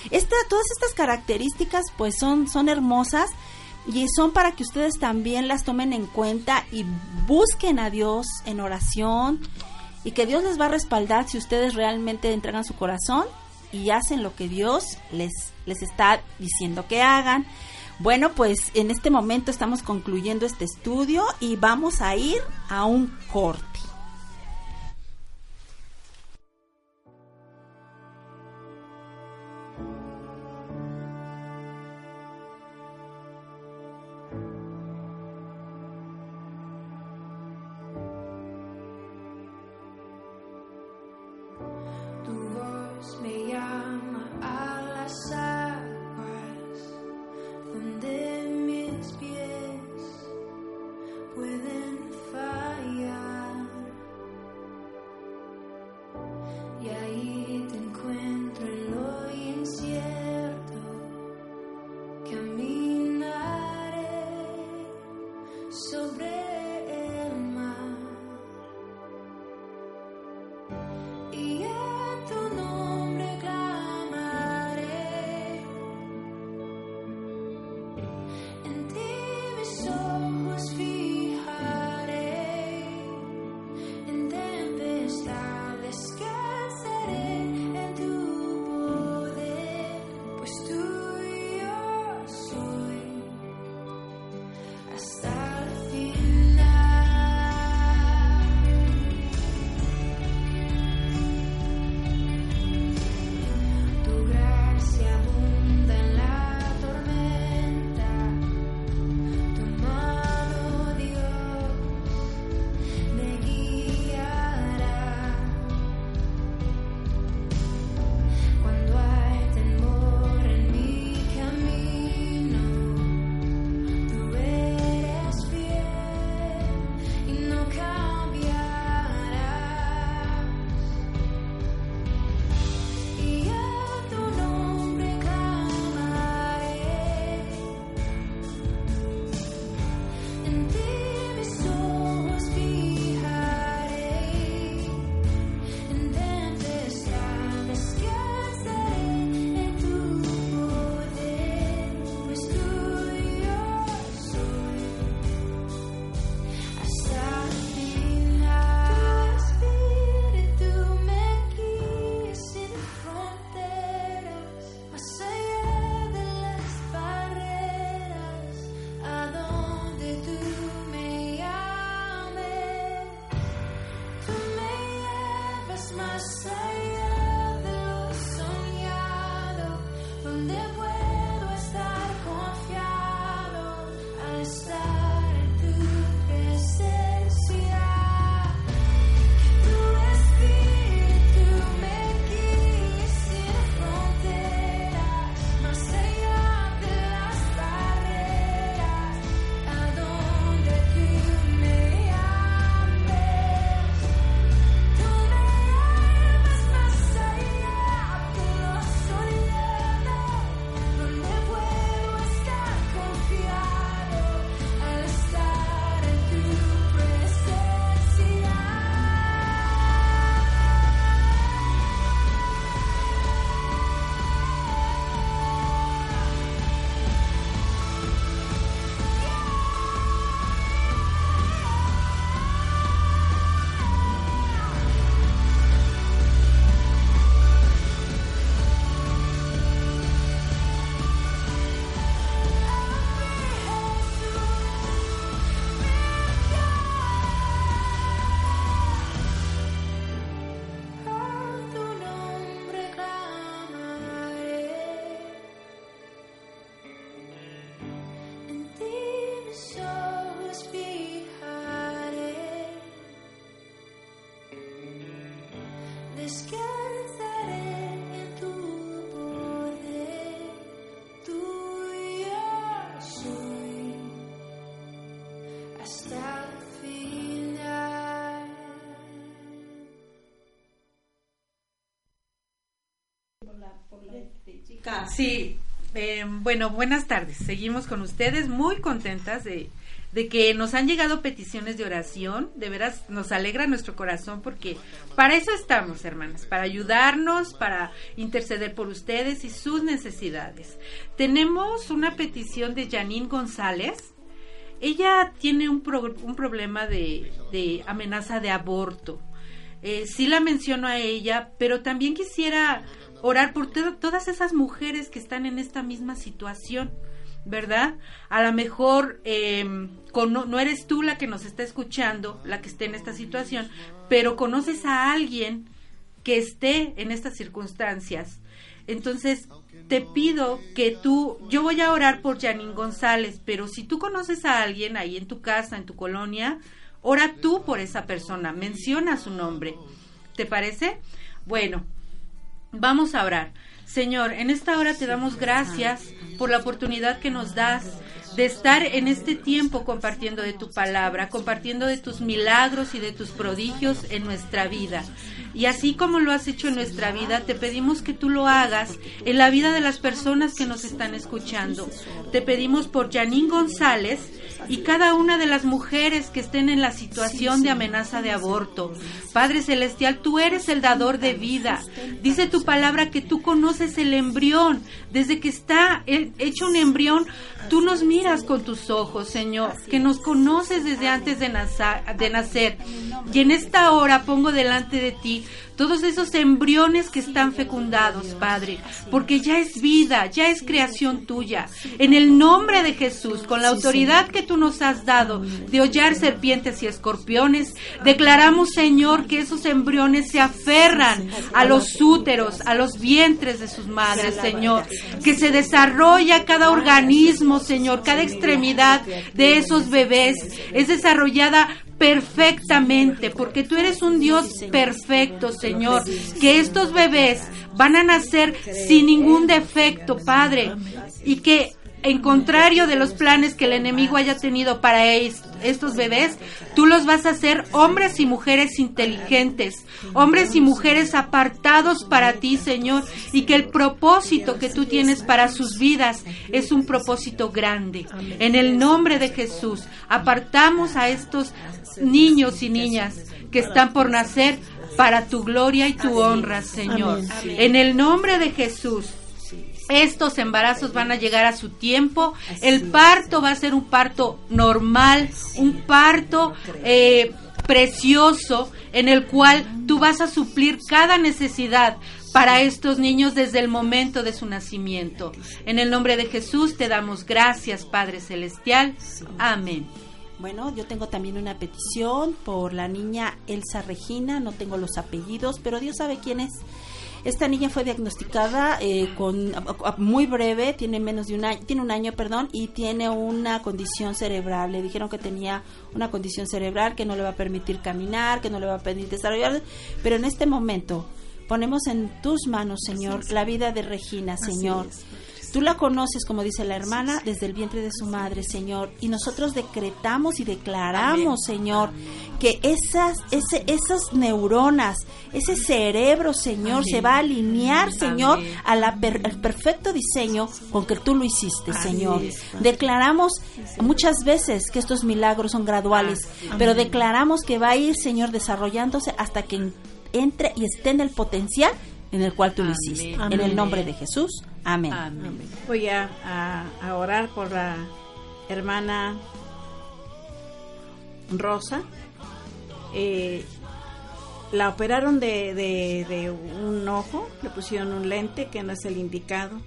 esta, todas estas características pues son, son hermosas y son para que ustedes también las tomen en cuenta y busquen a Dios en oración y que Dios les va a respaldar si ustedes realmente entregan su corazón y hacen lo que Dios les, les está diciendo que hagan. Bueno, pues en este momento estamos concluyendo este estudio y vamos a ir a un corte. Sí, eh, bueno, buenas tardes. Seguimos con ustedes muy contentas de, de que nos han llegado peticiones de oración. De veras nos alegra nuestro corazón porque para eso estamos, hermanas, para ayudarnos, para interceder por ustedes y sus necesidades. Tenemos una petición de Janine González. Ella tiene un, pro- un problema de, de amenaza de aborto. Eh, sí la menciono a ella, pero también quisiera orar por to- todas esas mujeres que están en esta misma situación, ¿verdad? A lo mejor eh, no eres tú la que nos está escuchando, la que esté en esta situación, pero conoces a alguien que esté en estas circunstancias. Entonces, te pido que tú, yo voy a orar por Janine González, pero si tú conoces a alguien ahí en tu casa, en tu colonia, ora tú por esa persona, menciona su nombre. ¿Te parece? Bueno, vamos a orar. Señor, en esta hora te damos gracias por la oportunidad que nos das de estar en este tiempo compartiendo de tu palabra, compartiendo de tus milagros y de tus prodigios en nuestra vida. Y así como lo has hecho en nuestra vida, te pedimos que tú lo hagas en la vida de las personas que nos están escuchando. Te pedimos por Janine González y cada una de las mujeres que estén en la situación de amenaza de aborto. Padre Celestial, tú eres el dador de vida. Dice tu palabra que tú conoces el embrión. Desde que está hecho un embrión, tú nos miras con tus ojos, Señor, que nos conoces desde antes de nacer. Y en esta hora pongo delante de ti todos esos embriones que están fecundados, Padre, porque ya es vida, ya es creación tuya. En el nombre de Jesús, con la autoridad que tú nos has dado de hollar serpientes y escorpiones, declaramos, Señor, que esos embriones se aferran a los úteros, a los vientres de sus madres, Señor, que se desarrolla cada organismo, Señor, cada extremidad de esos bebés. Es desarrollada perfectamente, porque tú eres un Dios perfecto, Señor, que estos bebés van a nacer sin ningún defecto, Padre, y que en contrario de los planes que el enemigo haya tenido para es- estos bebés, tú los vas a hacer hombres y mujeres inteligentes, hombres y mujeres apartados para ti, Señor, y que el propósito que tú tienes para sus vidas es un propósito grande. En el nombre de Jesús, apartamos a estos niños y niñas que están por nacer para tu gloria y tu honra, Señor. En el nombre de Jesús. Estos embarazos van a llegar a su tiempo. El parto va a ser un parto normal, un parto eh, precioso en el cual tú vas a suplir cada necesidad para estos niños desde el momento de su nacimiento. En el nombre de Jesús te damos gracias, Padre Celestial. Amén. Bueno, yo tengo también una petición por la niña Elsa Regina, no tengo los apellidos, pero Dios sabe quién es. Esta niña fue diagnosticada eh, con a- a- muy breve, tiene menos de un año, tiene un año, perdón, y tiene una condición cerebral. Le dijeron que tenía una condición cerebral que no le va a permitir caminar, que no le va a permitir desarrollar, pero en este momento ponemos en tus manos, Señor, la vida de Regina, Señor. Tú la conoces, como dice la hermana, desde el vientre de su madre, Señor. Y nosotros decretamos y declaramos, Señor, que esas, ese, esas neuronas, ese cerebro, Señor, se va a alinear, Señor, a la per- al perfecto diseño con que tú lo hiciste, Señor. Declaramos muchas veces que estos milagros son graduales, pero declaramos que va a ir, Señor, desarrollándose hasta que en- entre y esté en el potencial en el cual tú lo hiciste. En el nombre de Jesús. Amén. Voy a, a- a orar por la hermana Rosa. Eh, la operaron de, de- de un ojo, le pusieron un lente que no es el indicado.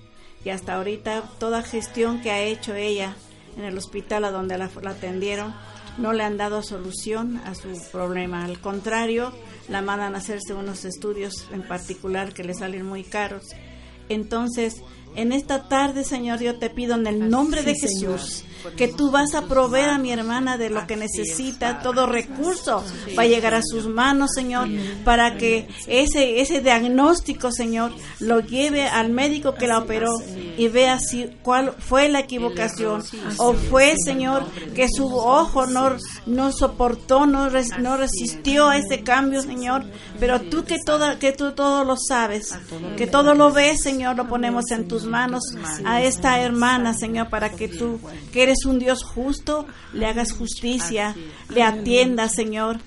Y hasta ahorita toda gestión que ha hecho ella en el hospital a donde la, la atendieron no le han dado solución a su problema. Al contrario, la mandan a hacerse unos estudios en particular que le salen muy caros. Entonces, En esta tarde, Señor, yo te pido en el nombre de Señor. Que tú vas a proveer a mi hermana de lo que necesita, todo recurso va a llegar a sus manos, Señor, para que ese ese diagnóstico, Señor, lo lleve al médico que la operó y vea si cuál fue la equivocación o fue, Señor, que su ojo no no soportó, no res- no resistió a ese cambio, Señor, pero tú que toda que tú todo lo sabes, que todo lo ves, Señor, lo ponemos en tus manos a esta hermana, Señor, para que tú, que eres un Dios justo, le hagas justicia, le atiendas, Señor.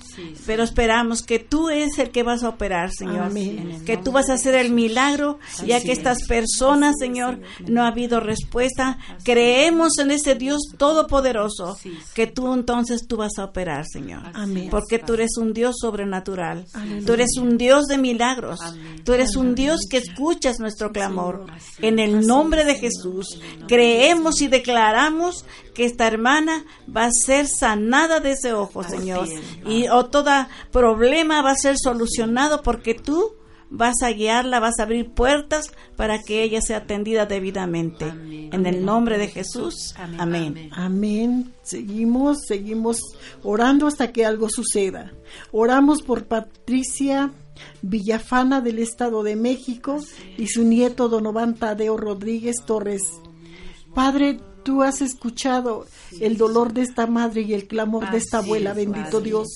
Pero esperamos que tú eres el que vas a operar, Señor. Amén. Que tú vas a hacer el milagro, ya que estas personas, Señor, no ha habido respuesta. Creemos en ese Dios todopoderoso, que tú entonces tú vas a operar, Señor. Amén. Porque tú eres un Dios sobrenatural. Tú eres un Dios de milagros. Tú eres un Dios que escuchas nuestro clamor. En el nombre de Jesús, creemos y declaramos que esta hermana va a ser sanada de ese ojo, Señor. Y o todo problema va a ser solucionado porque tú vas a guiarla, vas a abrir puertas para que ella sea atendida debidamente. En el nombre de Jesús. Amén. Amén. Seguimos, seguimos orando hasta que algo suceda. Oramos por Patricia Villafana del Estado de México y su nieto Donovan Tadeo Rodríguez Torres. Padre, tú has escuchado el dolor de esta madre y el clamor de esta abuela, bendito Dios.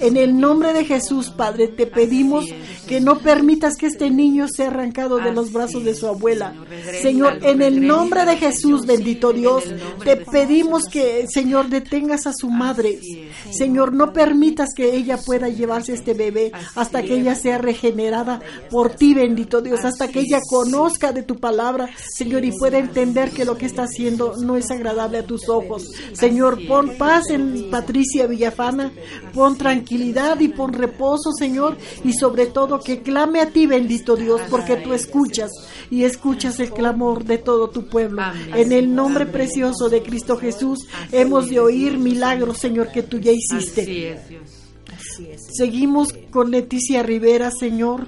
En el nombre de Jesús, Padre, te pedimos que no permitas que este niño sea arrancado de los brazos de su abuela. Señor, en el nombre de Jesús, bendito Dios, te pedimos que, Señor, detengas a su madre. Señor, no permitas que ella pueda llevarse este bebé hasta que ella sea regenerada por ti, bendito Dios, hasta que ella conozca de tu palabra, Señor, y pueda entender que lo que está haciendo no es agradable a tus ojos. Señor, pon paz en Patricia Villafana, pon tranquilidad y pon reposo, Señor, y sobre todo que clame a ti, bendito Dios, porque tú escuchas y escuchas el clamor de todo tu pueblo. En el nombre precioso de Cristo Jesús, hemos de oír milagros, Señor, que tú ya hiciste. Seguimos con Leticia Rivera, Señor.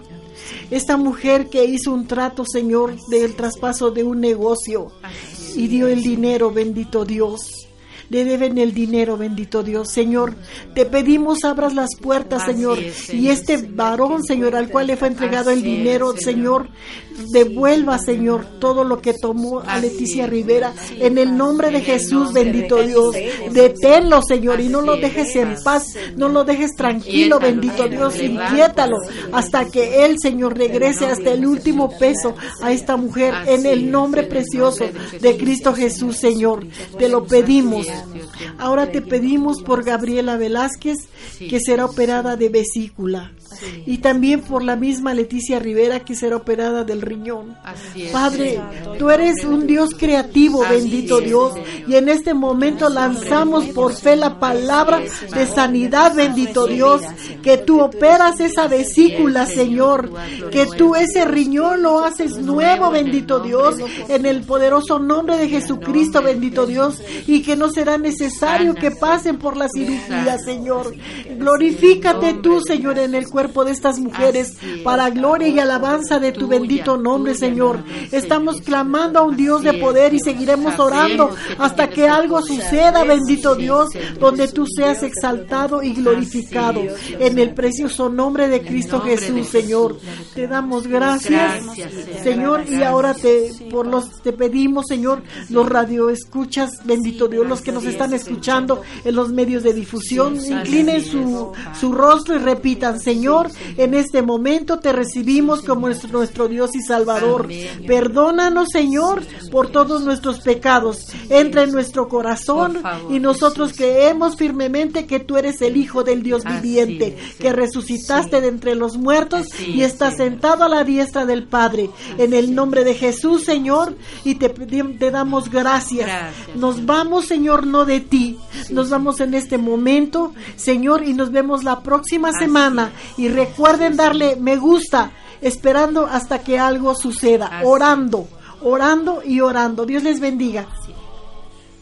Esta mujer que hizo un trato, Señor, del traspaso de un negocio y dio el dinero, bendito Dios. Le deben el dinero, bendito Dios. Señor, te pedimos abras las puertas, Señor. es, Señor. Y este varón, Señor, al cual le fue entregado el es, dinero, Señor, devuelva, Señor, todo lo que tomó a Leticia Rivera. Señor. En el nombre de Jesús, bendito. Dios. Deténlo, Señor, y no lo es, dejes en Señor. paz. No lo dejes tranquilo, bendito Señor, Dios. Inquiétalo Señor. hasta que Él, Señor, regrese hasta el último peso a esta mujer. En el nombre precioso de. Cristo Jesús, Señor. Te lo pedimos. Ahora te pedimos por Gabriela Velázquez, que será operada de vesícula. Y también por la misma Leticia Rivera, que será operada del riñón. Así es, Padre, tú eres un Dios creativo, Así bendito es, Dios. Señor. Y en este momento lanzamos por fe la palabra de sanidad, bendito Dios. Que tú operas esa vesícula, Señor. Que tú ese riñón lo haces nuevo, bendito Dios. En el poderoso nombre de Jesucristo, bendito Dios. Y que no será necesario que pasen por la cirugía, Señor. Glorifícate tú, Señor, en el cuerpo de estas mujeres. Para gloria y alabanza de tu bendito nombre, Señor. Estamos clamando a un Dios de poder y seguiremos orando hasta que algo suceda, bendito Dios, donde tú seas exaltado y glorificado. En el precioso nombre de Cristo Jesús, Señor. Te damos gracias. Señor, y ahora te por los te pedimos, Señor, los radioescuchas, bendito Dios, los que nos están escuchando en los medios de difusión, inclinen su, su rostro y repitan, Señor, en este momento te recibimos como nuestro, nuestro Dios y Salvador. Perdónanos, Señor, por todos nuestros pecados. Entra en nuestro corazón y nosotros creemos firmemente que tú eres el Hijo del Dios viviente, que resucitaste de entre los muertos y es, estás sentado a la diestra del Padre. En el nombre de Jesús, Señor, y te, te damos gracias. Nos vamos, Señor, no de ti. Nos vamos en este momento, Señor, y nos vemos la próxima semana. Y recuerden darle me gusta, esperando hasta que algo suceda, Así. orando, orando y orando. Dios les bendiga. Así.